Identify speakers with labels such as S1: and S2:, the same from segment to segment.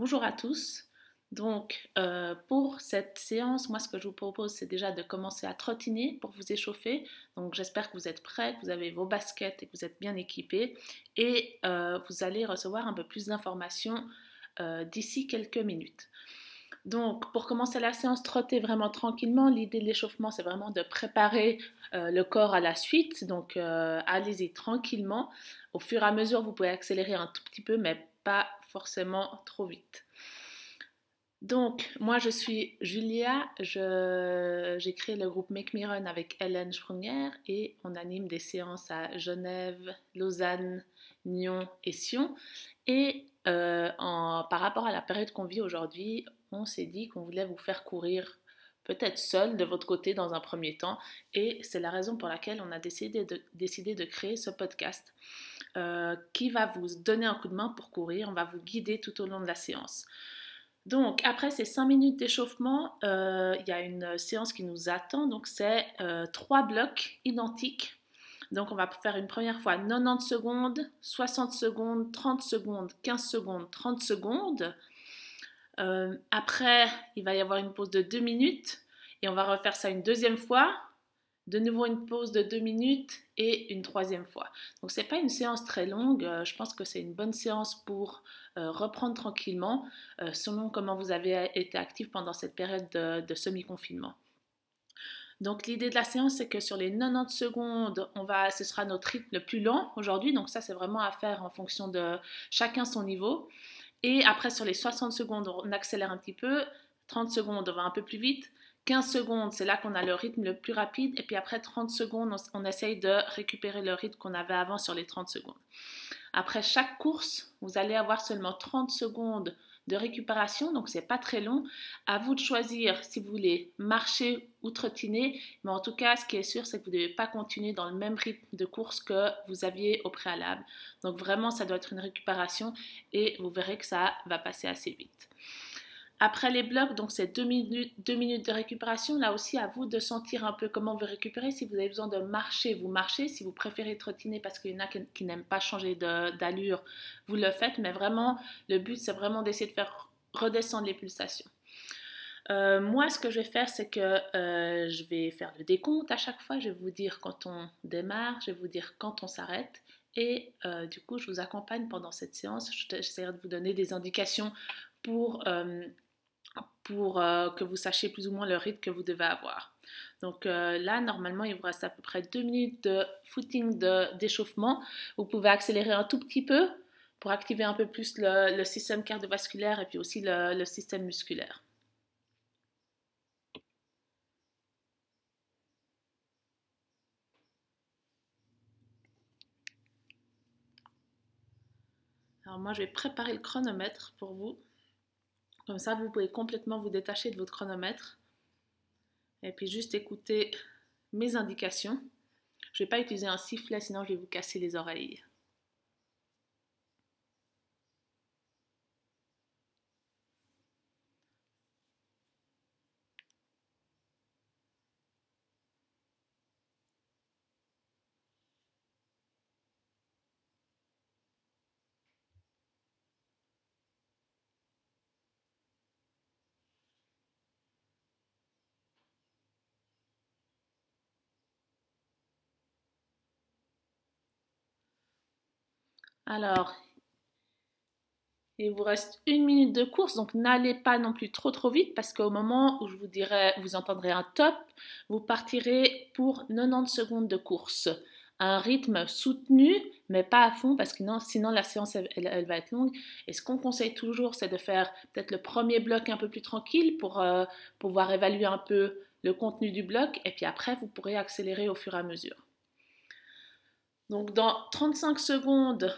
S1: Bonjour à tous. Donc, euh, pour cette séance, moi, ce que je vous propose, c'est déjà de commencer à trottiner pour vous échauffer. Donc, j'espère que vous êtes prêts, que vous avez vos baskets et que vous êtes bien équipés. Et euh, vous allez recevoir un peu plus d'informations euh, d'ici quelques minutes. Donc, pour commencer la séance, trottez vraiment tranquillement. L'idée de l'échauffement, c'est vraiment de préparer le corps à la suite. Donc, allez-y tranquillement. Au fur et à mesure, vous pouvez accélérer un tout petit peu, mais pas forcément trop vite. Donc, moi, je suis Julia. J'ai créé le groupe Make Me Run avec Hélène Sprunger et on anime des séances à Genève, Lausanne, Nyon et Sion. Et euh, en, par rapport à la période qu'on vit aujourd'hui, on s'est dit qu'on voulait vous faire courir peut-être seul de votre côté dans un premier temps. Et c'est la raison pour laquelle on a décidé de, décidé de créer ce podcast euh, qui va vous donner un coup de main pour courir. On va vous guider tout au long de la séance. Donc, après ces 5 minutes d'échauffement, euh, il y a une séance qui nous attend. Donc, c'est euh, trois blocs identiques. Donc, on va faire une première fois 90 secondes, 60 secondes, 30 secondes, 15 secondes, 30 secondes. Euh, après, il va y avoir une pause de 2 minutes et on va refaire ça une deuxième fois. De nouveau une pause de 2 minutes et une troisième fois. Donc c'est pas une séance très longue, euh, je pense que c'est une bonne séance pour euh, reprendre tranquillement selon comment vous avez été actif pendant cette période de, semi-confinement. Donc l'idée de la séance, c'est que sur les 90 secondes, on va, ce sera notre rythme le plus lent aujourd'hui. Donc ça, c'est vraiment à faire en fonction de chacun son niveau. Et après, sur les 60 secondes, on accélère un petit peu. 30 secondes, on va un peu plus vite. 15 secondes, c'est là qu'on a le rythme le plus rapide. Et puis après 30 secondes, on, essaye de récupérer le rythme qu'on avait avant sur les 30 secondes. Après chaque course, vous allez avoir seulement 30 secondes de récupération, donc c'est pas très long. À vous de choisir si vous voulez marcher ou trottiner, mais en tout cas, ce qui est sûr, c'est que vous ne devez pas continuer dans le même rythme de course que vous aviez au préalable. Donc vraiment, ça doit être une récupération et vous verrez que ça va passer assez vite. Après les blocs, donc c'est deux minutes, deux minutes de récupération. Là aussi, à vous de sentir un peu comment vous récupérez. Si vous avez besoin de marcher, vous marchez. Si vous préférez trottiner parce qu'il y en a qui, n'aiment pas changer d'allure, vous le faites. Mais vraiment, le but, c'est vraiment d'essayer de faire redescendre les pulsations. Euh, moi, ce que je vais faire, c'est que euh, je vais faire le décompte à chaque fois. Je vais vous dire quand on démarre, je vais vous dire quand on s'arrête. Et euh, du coup, je vous accompagne pendant cette séance. J'essaierai de vous donner des indications pour pour euh, que vous sachiez plus ou moins le rythme que vous devez avoir. Donc euh, là, normalement, il vous reste à peu près deux minutes de footing d'échauffement. Vous pouvez accélérer un tout petit peu pour activer un peu plus le, système cardiovasculaire et puis aussi le, système musculaire. Alors moi, je vais préparer le chronomètre pour vous. Comme ça, vous pouvez complètement vous détacher de votre chronomètre et puis juste écouter mes indications. Je ne vais pas utiliser un sifflet, sinon je vais vous casser les oreilles. Alors, il vous reste une minute de course, donc n'allez pas non plus trop trop vite parce qu'au moment où je vous dirai, vous entendrez un top, vous partirez pour 90 secondes de course. Un rythme soutenu, mais pas à fond parce que sinon la séance elle, va être longue. Et ce qu'on conseille toujours, c'est de faire peut-être le premier bloc un peu plus tranquille pour euh, pouvoir évaluer un peu le contenu du bloc et puis après vous pourrez accélérer au fur et à mesure. Donc dans 35 secondes,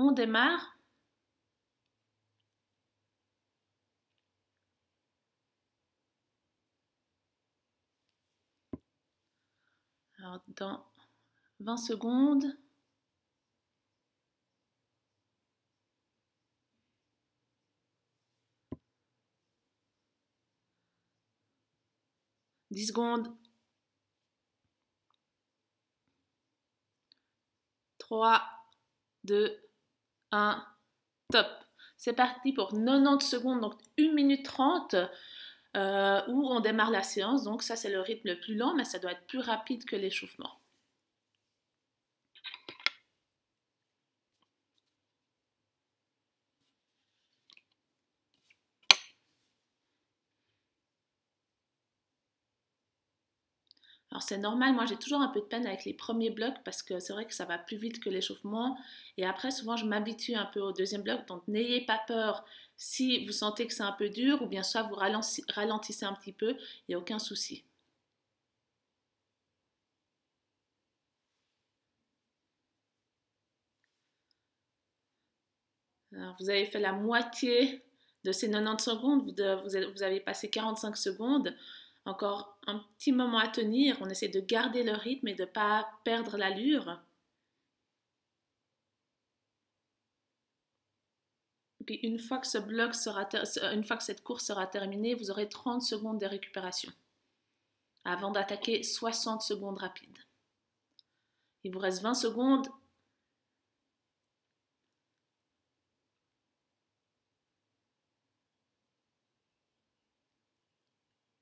S1: on démarre. Alors, dans 20 secondes, Dix secondes. 3, 2, 1, top. C'est parti pour 90 secondes, donc 1 minute 30, euh, où on démarre la séance. Donc ça, c'est le rythme le plus lent, mais ça doit être plus rapide que l'échauffement. C'est normal, moi j'ai toujours un peu de peine avec les premiers blocs parce que c'est vrai que ça va plus vite que l'échauffement. Et après, souvent je m'habitue un peu au deuxième bloc. Donc n'ayez pas peur si vous sentez que c'est un peu dur ou bien soit vous ralentissez un petit peu, il n'y a aucun souci. Alors, vous avez fait la moitié de ces 90 secondes, vous avez passé 45 secondes encore un petit moment à tenir. On essaie de garder le rythme et de ne pas perdre l'allure. Puis une fois que ce bloc sera une fois que cette course sera terminée, vous aurez 30 secondes de récupération avant d'attaquer 60 secondes rapides. Il vous reste 20 secondes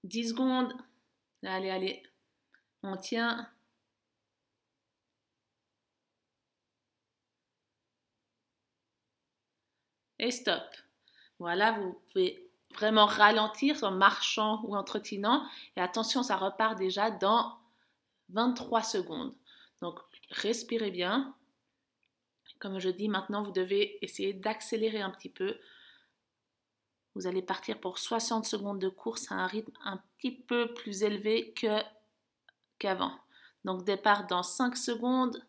S1: 10 secondes. Allez, allez. On tient. Et stop. Voilà, vous pouvez vraiment ralentir en marchant ou en trottinant. Et attention, ça repart déjà dans 23 secondes. Donc, respirez bien. Comme je dis, maintenant, vous devez essayer d'accélérer un petit peu vous allez partir pour 60 secondes de course à un rythme un petit peu plus élevé que, qu'avant. Donc départ dans 5 secondes.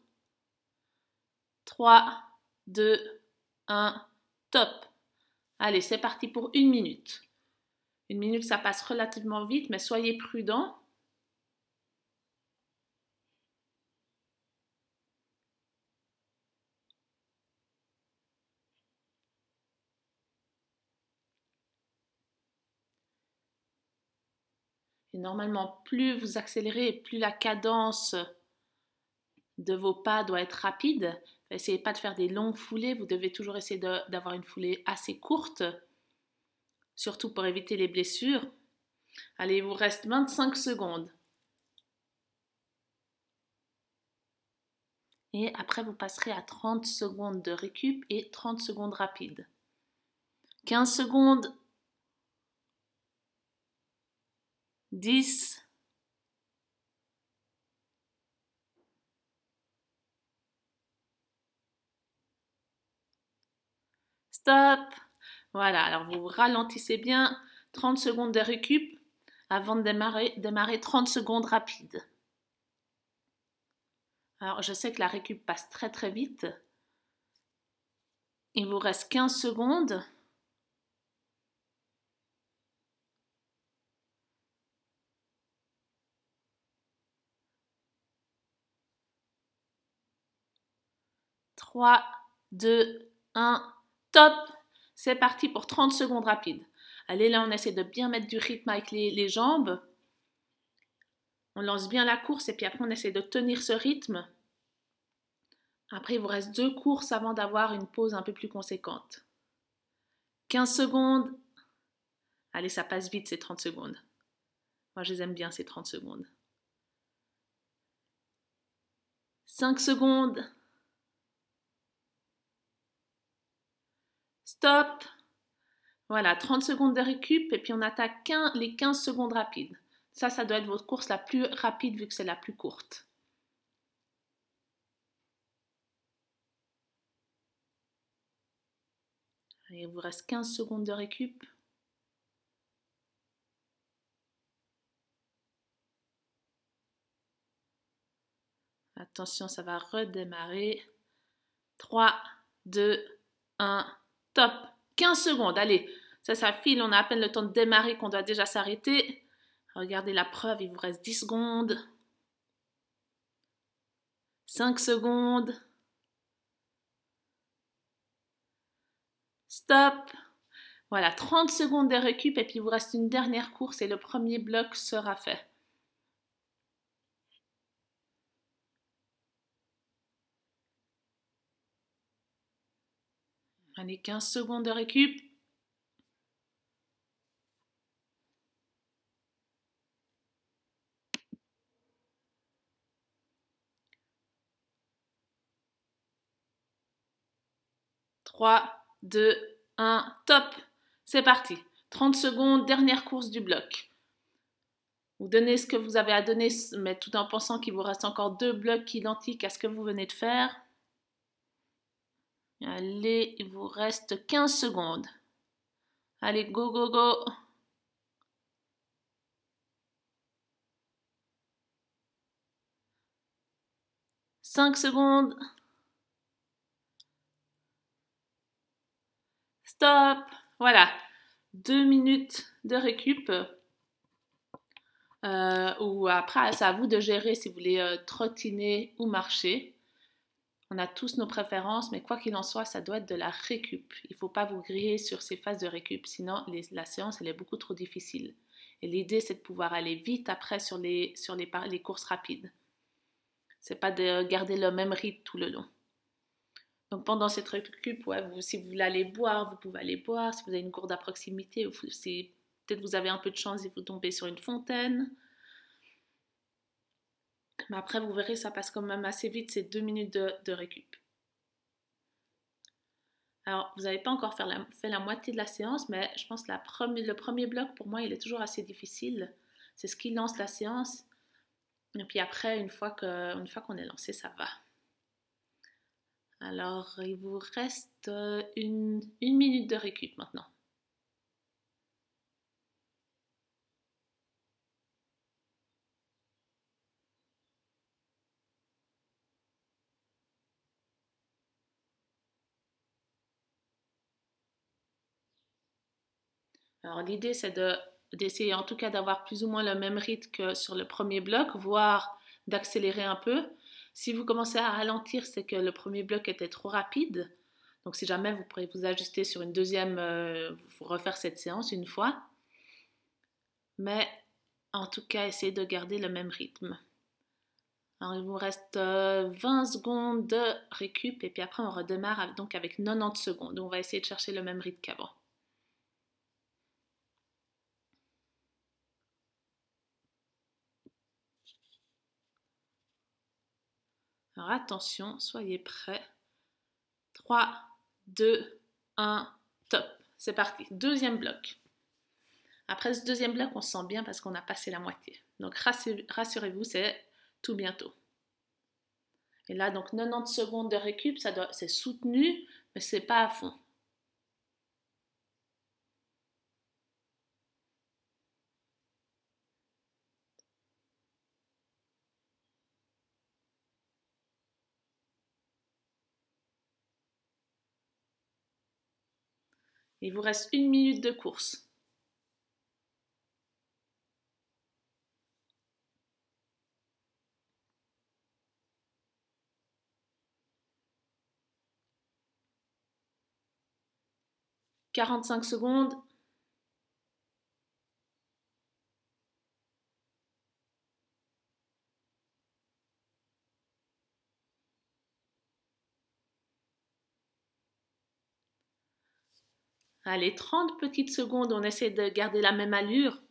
S1: 3, 2, 1, top. Allez, c'est parti pour une minute. Une minute, ça passe relativement vite, mais soyez prudent. Normalement, plus vous accélérez, plus la cadence de vos pas doit être rapide. Essayez pas de faire des longues foulées, vous devez toujours essayer d'avoir une foulée assez courte, surtout pour éviter les blessures. Allez, il vous reste 25 secondes. Et après, vous passerez à 30 secondes de récup et 30 secondes rapides. 15 secondes 10, Stop. Voilà, alors vous ralentissez bien 30 secondes de récup avant de démarrer, démarrer 30 secondes rapides. Alors je sais que la récup passe très très vite. Il vous reste 15 secondes. 3, 2, 1, top C'est parti pour 30 secondes rapides. Allez, là, on essaie de bien mettre du rythme avec les, jambes. On lance bien la course et puis après, on essaie de tenir ce rythme. Après, il vous reste deux courses avant d'avoir une pause un peu plus conséquente. 15 secondes. Allez, ça passe vite ces 30 secondes. Moi, je les aime bien ces 30 secondes. 5 secondes. Stop. Voilà, 30 secondes de récup et puis on attaque les 15 secondes rapides. Ça, ça doit être votre course la plus rapide vu que c'est la plus courte. il vous reste 15 secondes de récup. Attention, ça va redémarrer. 3, 2, 1. Top. 15 secondes. Allez, ça, ça file. On a à peine le temps de démarrer qu'on doit déjà s'arrêter. Regardez la preuve, il vous reste 10 secondes. 5 secondes. Stop. Voilà, 30 secondes de récup et puis il vous reste une dernière course et le premier bloc sera fait. Allez, 15 secondes de récup. Trois, deux, un, top. C'est parti. 30 secondes, dernière course du bloc. Vous donnez ce que vous avez à donner, mais tout en pensant qu'il vous reste encore deux blocs identiques à ce que vous venez de faire. Allez, il vous reste 15 secondes. Allez, go, go, go. Cinq secondes. Stop. Voilà. Deux minutes de récup. Euh, ou après, c'est à vous de gérer si vous voulez euh, trottiner ou marcher. On a tous nos préférences, mais quoi qu'il en soit, ça doit être de la récup. Il ne faut pas vous griller sur ces phases de récup, sinon la séance, elle est beaucoup trop difficile. Et l'idée, c'est de pouvoir aller vite après sur les, courses rapides. C'est pas de garder le même rythme tout le long. Donc pendant cette récup, si vous voulez aller boire, vous pouvez aller boire. Si vous avez une gourde à proximité, si peut-être vous avez un peu de chance et vous tombez sur une fontaine. Mais après, vous verrez, ça passe quand même assez vite, ces deux minutes de, récup. Alors, vous n'avez pas encore fait la, moitié de la séance, mais je pense que le premier bloc, pour moi, il est toujours assez difficile. C'est ce qui lance la séance. Et puis après, une fois qu'on est lancé, ça va. Alors, il vous reste une, une minute de récup maintenant. Alors l'idée c'est d'essayer en tout cas d'avoir plus ou moins le même rythme que sur le premier bloc, voire d'accélérer un peu. Si vous commencez à ralentir, c'est que le premier bloc était trop rapide. Donc si jamais vous pourrez vous ajuster sur une deuxième, euh, refaire cette séance une fois. Mais en tout cas, essayez de garder le même rythme. Alors il vous reste 20 euh, secondes de récup et puis après on redémarre avec 90 secondes. On va essayer de chercher le même rythme qu'avant. Alors attention, soyez prêts. 3, 2, 1, top. C'est parti. Deuxième bloc. Après ce deuxième bloc, on se sent bien parce qu'on a passé la moitié. Donc rassurez-vous, c'est tout bientôt. Et là, donc 90 secondes de récup, c'est soutenu, mais c'est pas à fond. Il vous reste une minute de course. Quarante-cinq secondes. Allez, 30 petites secondes, on essaie de garder la même allure,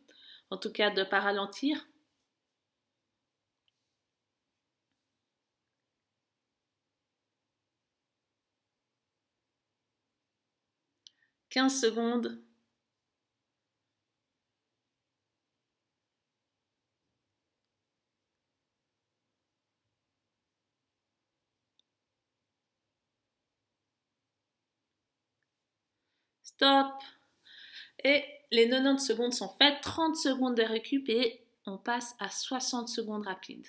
S1: en tout cas de ne pas ralentir. Quinze secondes. Stop. Et les 90 secondes sont faites, 30 secondes de récup et on passe à 60 secondes rapides.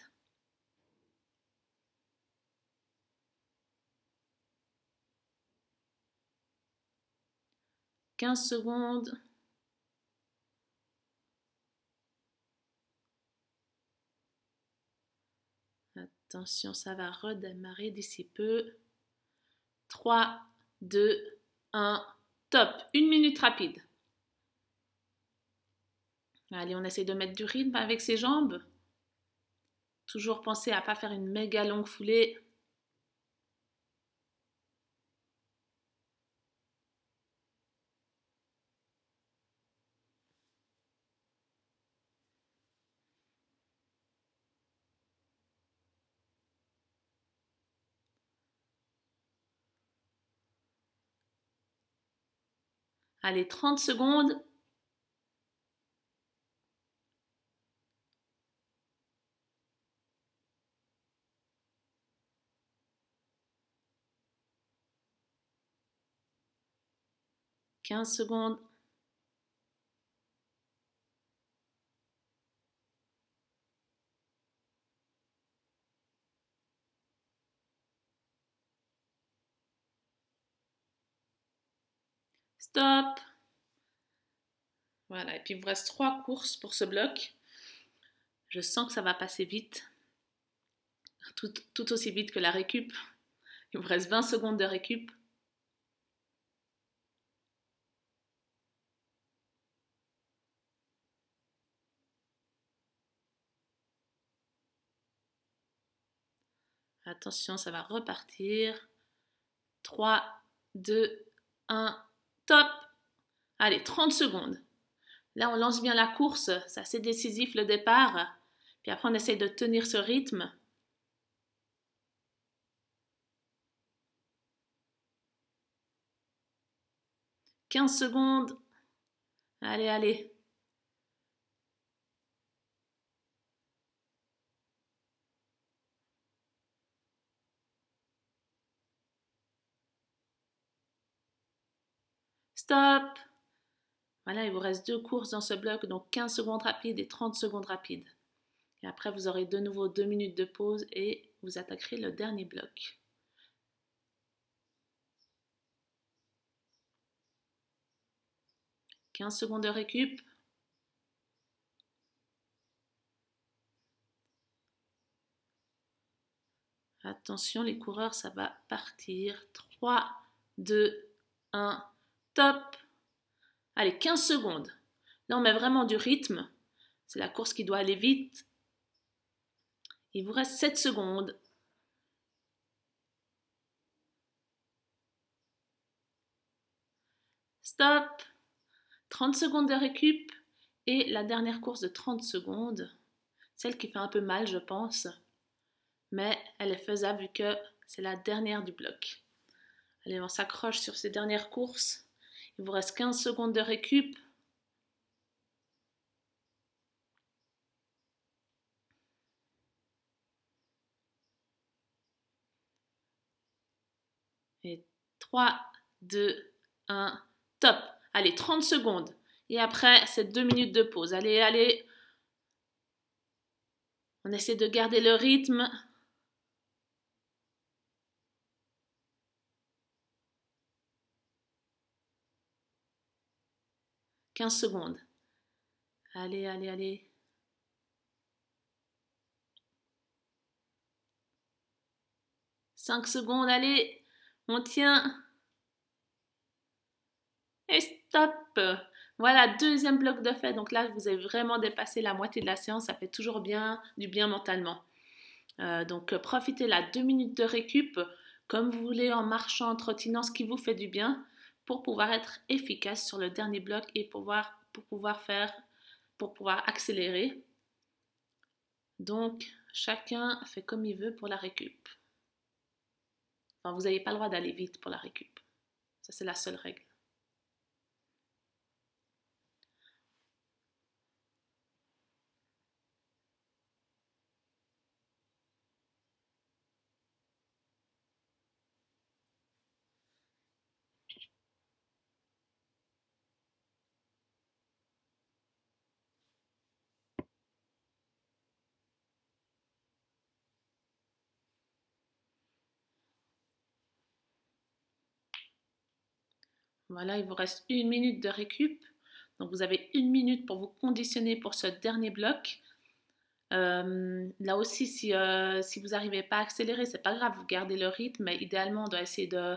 S1: « 15 secondes. Attention, ça va redémarrer d'ici peu. 3, 2, 1. Top, une minute rapide. Allez, on essaie de mettre du rythme avec ses jambes. Toujours penser à ne pas faire une méga longue foulée. Allez, 30 secondes. Quinze secondes. Stop. Voilà, et puis il vous reste trois courses pour ce bloc. Je sens que ça va passer vite, tout, aussi vite que la récup. Il vous reste 20 secondes de récup. Attention, ça va repartir. 3, 2, 1, top Allez, 30 secondes. Là, on lance bien la course, c'est assez décisif le départ. Puis après, on essaye de tenir ce rythme. « 15 secondes. Allez, allez. Stop. Voilà, il vous reste deux courses dans ce bloc, donc 15 secondes rapides et 30 secondes rapides. Et après, vous aurez de nouveau deux minutes de pause et vous attaquerez le dernier bloc. « 15 secondes de récup. Attention, les coureurs, ça va partir. 3, 2, 1, top Allez, 15 secondes. Là, on met vraiment du rythme. C'est la course qui doit aller vite. Il vous reste 7 secondes. Stop. 30 secondes de récup. Et la dernière course de 30 secondes. Celle qui fait un peu mal, je pense. Mais elle est faisable vu que c'est la dernière du bloc. Allez, on s'accroche sur ces dernières courses. Il vous reste 15 secondes de récup. Et 3, 2, 1, top. Allez, 30 secondes. Et après, c'est 2 minutes de pause. Allez, allez. On essaie de garder le rythme. 15 secondes. Allez, allez, allez. Cinq secondes, allez, on tient. Et stop. Voilà, deuxième bloc de fait. Donc là, vous avez vraiment dépassé la moitié de la séance. Ça fait toujours bien, du bien mentalement. Euh, donc profitez la deux minutes de récup comme vous voulez en marchant, en trottinant, ce qui vous fait du bien pour pouvoir être efficace sur le dernier bloc et pouvoir, pour pouvoir accélérer. Donc, chacun fait comme il veut pour la récup. Vous n'avez pas le droit d'aller vite pour la récup. Ça, c'est la seule règle. Voilà, il vous reste une minute de récup. Donc vous avez une minute pour vous conditionner pour ce dernier bloc. Euh, là aussi, si, euh, vous n'arrivez pas à accélérer, c'est pas grave, vous gardez le rythme, mais idéalement, on doit essayer de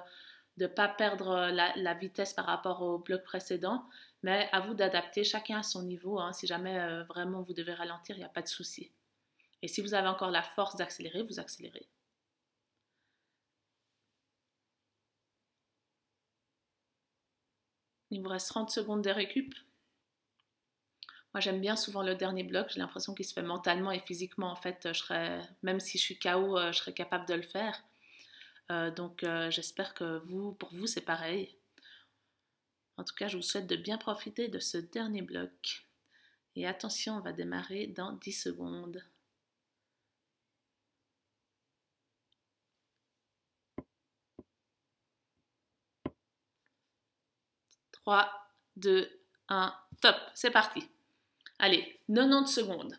S1: ne pas perdre la, vitesse par rapport au bloc précédent. Mais à vous d'adapter, chacun à son niveau. Hein. Si jamais euh, vraiment vous devez ralentir, il n'y a pas de souci. Et si vous avez encore la force d'accélérer, vous accélérez. Il vous reste 30 secondes de récup. Moi, j'aime bien souvent le dernier bloc. J'ai l'impression qu'il se fait mentalement et physiquement. En fait, même si je suis KO, euh, je serais capable de le faire. Euh, donc, euh, j'espère que vous, pour vous, c'est pareil. En tout cas, je vous souhaite de bien profiter de ce dernier bloc. Et attention, on va démarrer dans 10 secondes. 3, 2, 1, top, c'est parti. Allez, 90 secondes.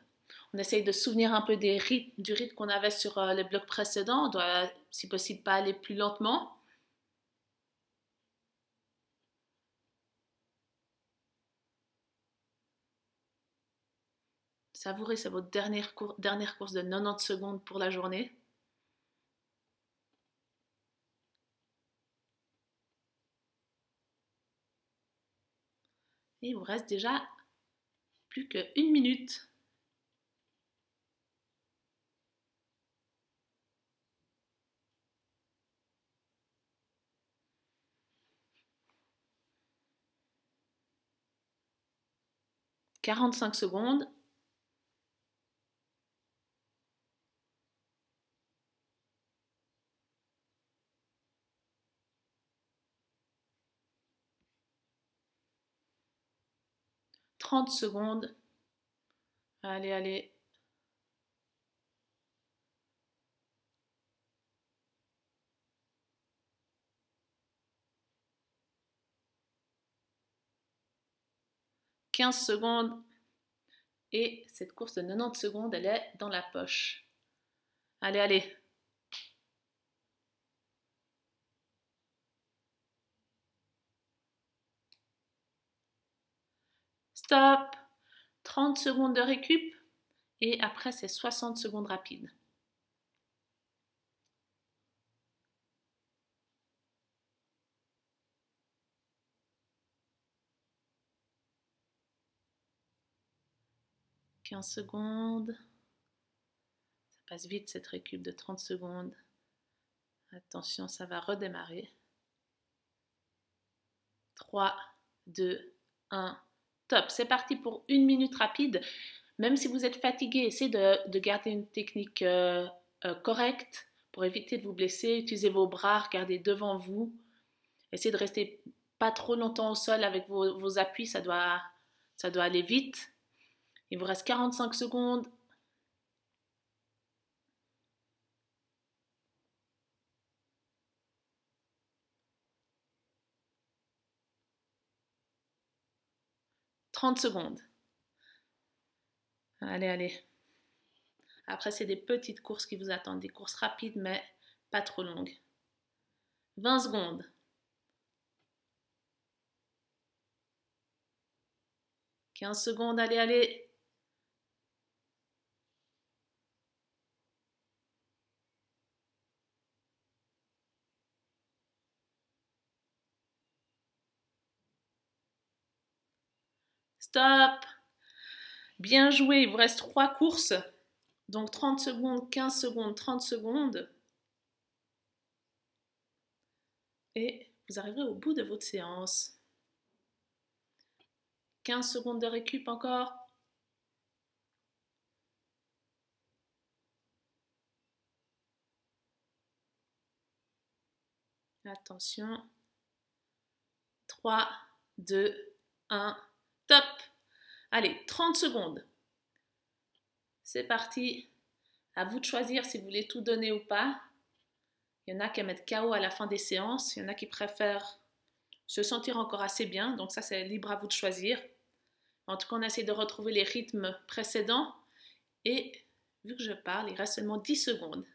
S1: On essaye de se souvenir un peu du rythme qu'on avait sur euh, les blocs précédents. On doit, si possible, pas aller plus lentement. Savourez, c'est votre dernière, dernière course de 90 secondes pour la journée. Il vous reste déjà plus qu'une minute. Quarante-cinq secondes. 30 secondes. Allez, allez. « 15 secondes et cette course de 90 secondes, elle est dans la poche. Allez, allez. Stop 30 secondes de récup et après c'est 60 secondes rapides. « 15 secondes. Ça passe vite cette récup de 30 secondes. Attention, ça va redémarrer. 3, 2, 1. C'est parti pour une minute rapide. Même si vous êtes fatigué, essayez de, garder une technique euh, euh, correcte pour éviter de vous blesser. Utilisez vos bras, regardez devant vous. Essayez de rester pas trop longtemps au sol avec vos, appuis, ça doit, ça doit aller vite. Il vous reste 45 secondes. 30 secondes. Allez, allez. Après, c'est des petites courses qui vous attendent, des courses rapides mais pas trop longues. 20 secondes. « 15 secondes, allez, allez. Stop. Bien joué. Il vous reste trois courses. Donc 30 secondes, 15 secondes, 30 secondes. Et vous arriverez au bout de votre séance. 15 secondes de récup encore. Attention. 3, 2, 1. Top Allez, 30 secondes. C'est parti. À vous de choisir si vous voulez tout donner ou pas. Il y en a qui mettent KO à la fin des séances. Il y en a qui préfèrent se sentir encore assez bien. Donc ça, c'est libre à vous de choisir. En tout cas, on essaie de retrouver les rythmes précédents. Et vu que je parle, il reste seulement 10 secondes.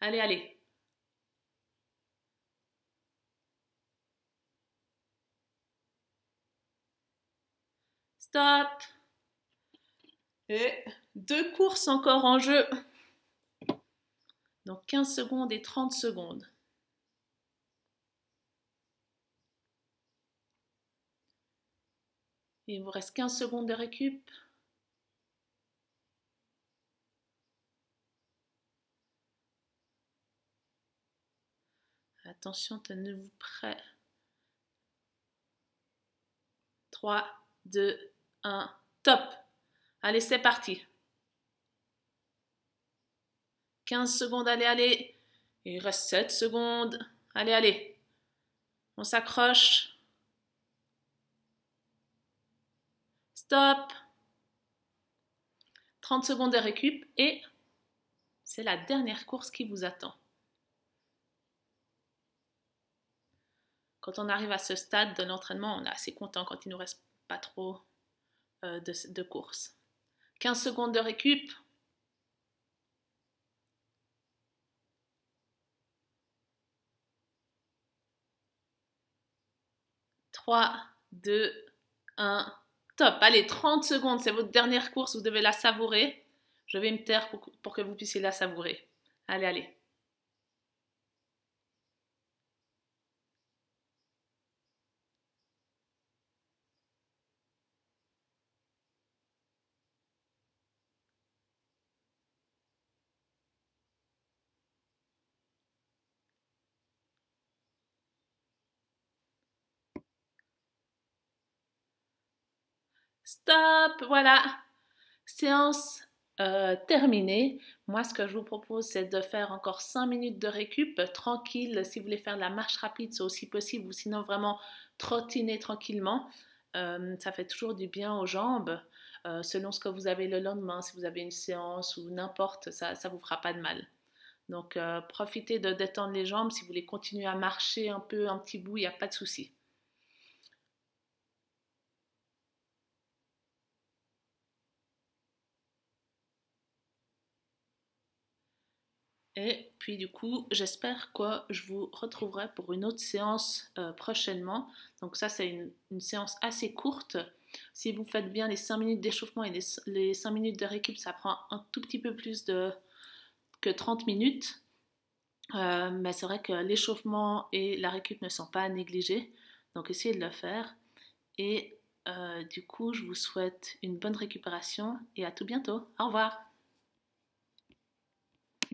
S1: Allez, allez. Stop. Et deux courses encore en jeu. Donc 15 secondes et 30 secondes. Il vous reste 15 secondes de récup. Attention, tenez-vous prêt. 3, 2, 1, top. Allez, c'est parti. 15 secondes, allez, allez. Il reste 7 secondes. Allez, allez. On s'accroche. Stop. 30 secondes de récup et c'est la dernière course qui vous attend. Quand on arrive à ce stade de l'entraînement, on est assez content quand il nous reste pas trop de, de courses. 15 secondes de récup. 3, 2, 1, top. Allez, 30 secondes, c'est votre dernière course, vous devez la savourer. Je vais me taire pour que vous puissiez la savourer. Allez, allez. Stop, voilà. Séance euh, terminée. Moi, ce que je vous propose, c'est de faire encore 5 minutes de récup, tranquille. Si vous voulez faire de la marche rapide, c'est aussi possible, ou sinon vraiment trottiner tranquillement. Euh, ça fait toujours du bien aux jambes. Euh, selon ce que vous avez le lendemain, si vous avez une séance ou n'importe, ça ne vous fera pas de mal. Donc, profitez de détendre les jambes. Si vous voulez continuer à marcher un peu, un petit bout, il n'y a pas de souci. Et puis du coup, j'espère que je vous retrouverai pour une autre séance euh, prochainement. Donc ça, c'est une, séance assez courte. Si vous faites bien les 5 minutes d'échauffement et les, 5 minutes de récup, ça prend un tout petit peu plus de, que 30 minutes. Euh, mais c'est vrai que l'échauffement et la récup ne sont pas à négliger. Donc essayez de le faire. Et euh, du coup, je vous souhaite une bonne récupération et à tout bientôt. Au revoir.